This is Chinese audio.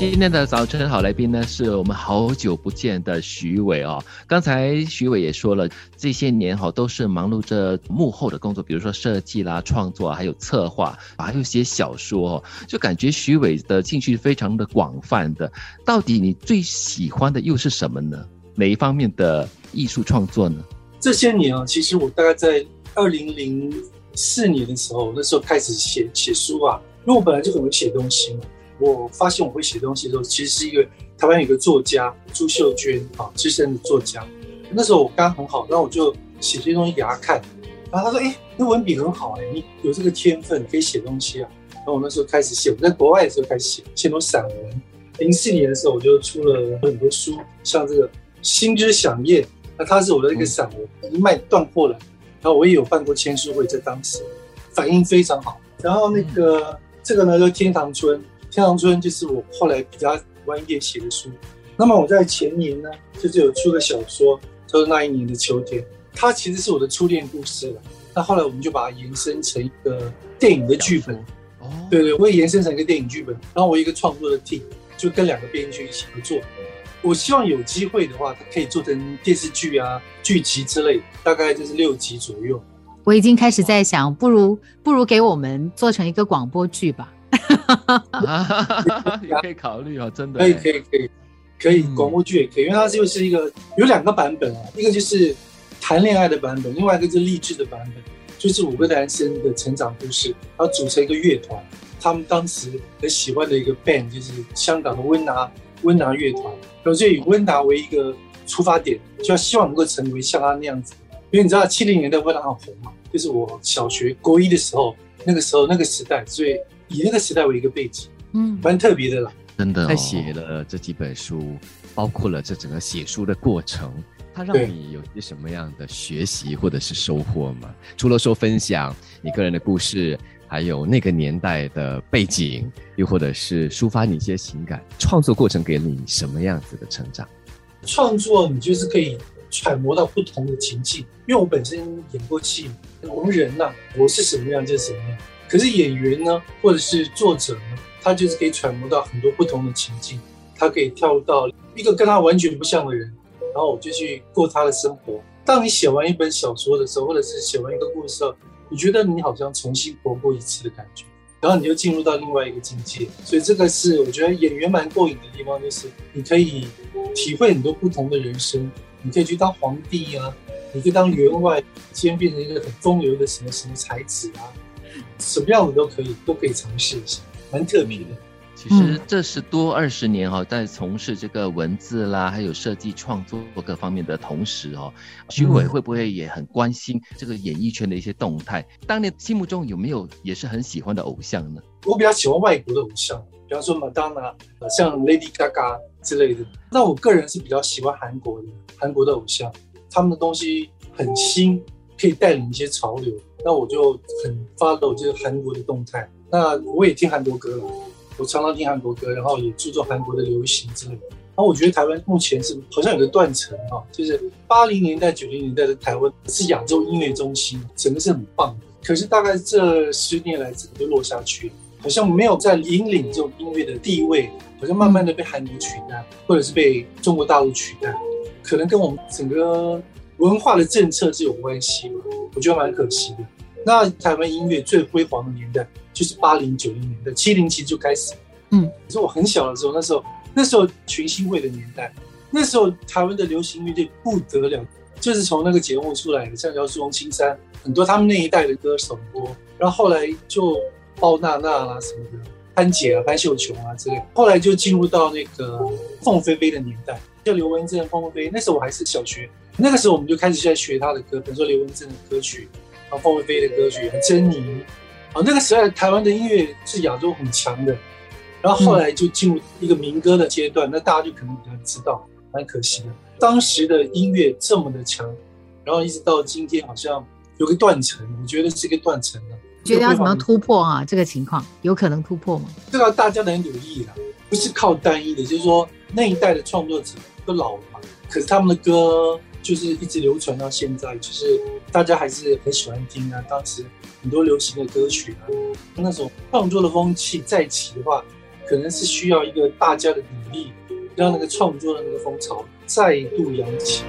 今天的早晨好来宾呢，是我们好久不见的徐伟哦。刚才徐伟也说了，这些年哈都是忙碌着幕后的工作，比如说设计啦、创作，还有策划，还有写小说哦，就感觉徐伟的兴趣非常的广泛的。到底你最喜欢的又是什么呢？哪一方面的艺术创作呢？这些年啊，其实我大概在二零零四年的时候，那时候开始写写书啊，因为我本来就很会写东西嘛。我发现我会写东西的时候，其实是一个台湾有个作家朱秀娟啊，资深的作家。那时候我刚刚很好，然后我就写这些东西给他看，然后他说：“哎，那文笔很好哎，你有这个天分，可以写东西啊。”然后我那时候开始写，我在国外的时候开始写，写很多散文。零四年的时候，我就出了很多书，像这个《心之响宴》，那它是我的一个散文，一卖断货了。然后我也有办过签书会，在当时反应非常好。然后那个这个呢，叫《天堂村》。天堂村就是我后来比较晚一点写的书。那么我在前年呢，就是有出个小说，叫做《那一年的秋天》，它其实是我的初恋故事了。那后来我们就把它延伸成一个电影的剧本。哦，对对，我也延伸成一个电影剧本。然后我一个创作的 team 就跟两个编剧一起合作。我希望有机会的话，它可以做成电视剧啊、剧集之类，大概就是六集左右。我已经开始在想，不如不如给我们做成一个广播剧吧。也可以考虑哦，真的可以可以可以可以广播剧也可以，因为它就是一个有两个版本啊，一个就是谈恋爱的版本，另外一个就是励志的版本，就是五个男生的成长故事，然后组成一个乐团，他们当时很喜欢的一个 band 就是香港的温拿温拿乐团，然后就以温拿为一个出发点，就要希望能够成为像他那样子，因为你知道七零年代温拿很红嘛，就是我小学高一的时候，那个时候那个时代，所以。以那个时代为一个背景，嗯，蛮特别的啦。真的，他写了这几本书，包括了这整个写书的过程，他让你有些什么样的学习或者是收获吗？除了说分享你个人的故事，还有那个年代的背景，又或者是抒发你一些情感，创作过程给了你什么样子的成长？创作你就是可以揣摩到不同的情境，因为我本身演过戏，我们人呐，我是什么样就是什么样。可是演员呢，或者是作者呢，他就是可以揣摩到很多不同的情境，他可以跳到一个跟他完全不像的人，然后我就去过他的生活。当你写完一本小说的时候，或者是写完一个故事，你觉得你好像重新活过一次的感觉，然后你就进入到另外一个境界。所以这个是我觉得演员蛮过瘾的地方，就是你可以体会很多不同的人生，你可以去当皇帝啊，你可以当员外，先变成一个很风流的什么什么才子啊。什么样的都可以，都可以尝试一下，蛮特别的。其实这是多二十年哈，在从事这个文字啦，还有设计创作各方面的同时哦，徐伟会不会也很关心这个演艺圈的一些动态？当年心目中有没有也是很喜欢的偶像呢？我比较喜欢外国的偶像，比方说麦当娜，像 Lady Gaga 之类的。那我个人是比较喜欢韩国的，韩国的偶像，他们的东西很新，可以带领一些潮流。那我就很 follow 这个韩国的动态。那我也听韩国歌了，我常常听韩国歌，然后也注重韩国的流行之类的。然后我觉得台湾目前是好像有个断层哈，就是八零年代、九零年代的台湾是亚洲音乐中心，整个是很棒的。可是大概这十年来，整个就落下去了，好像没有在引领这种音乐的地位，好像慢慢的被韩国取代，或者是被中国大陆取代，可能跟我们整个。文化的政策是有关系嘛？我觉得蛮可惜的。那台湾音乐最辉煌的年代就是八零九零年代，七零其实就开始。嗯，可是我很小的时候，那时候那时候群星会的年代，那时候台湾的流行乐队不得了，就是从那个节目出来的，像姚苏荣、青山，很多他们那一代的歌手多。然后后来就包娜娜啦什么的，潘姐啊、潘秀琼啊之类。后来就进入到那个凤飞飞的年代，叫刘文正、凤飞飞。那时候我还是小学。那个时候我们就开始在学他的歌，比如说刘文正的歌曲，然后凤飞飞的歌曲，珍妮。啊，那个时代台湾的音乐是亚洲很强的，然后后来就进入一个民歌的阶段，那大家就可能比较知道，蛮可惜的。当时的音乐这么的强，然后一直到今天好像有个断层，我觉得是一个断层了。觉得要怎么突破啊？这个情况有可能突破吗？这个大家的努力啦，不是靠单一的，就是说那一代的创作者都老了嘛，可是他们的歌。就是一直流传到现在，就是大家还是很喜欢听啊。当时很多流行的歌曲啊，那种创作的风气再起的话，可能是需要一个大家的努力，让那个创作的那个风潮再度扬起。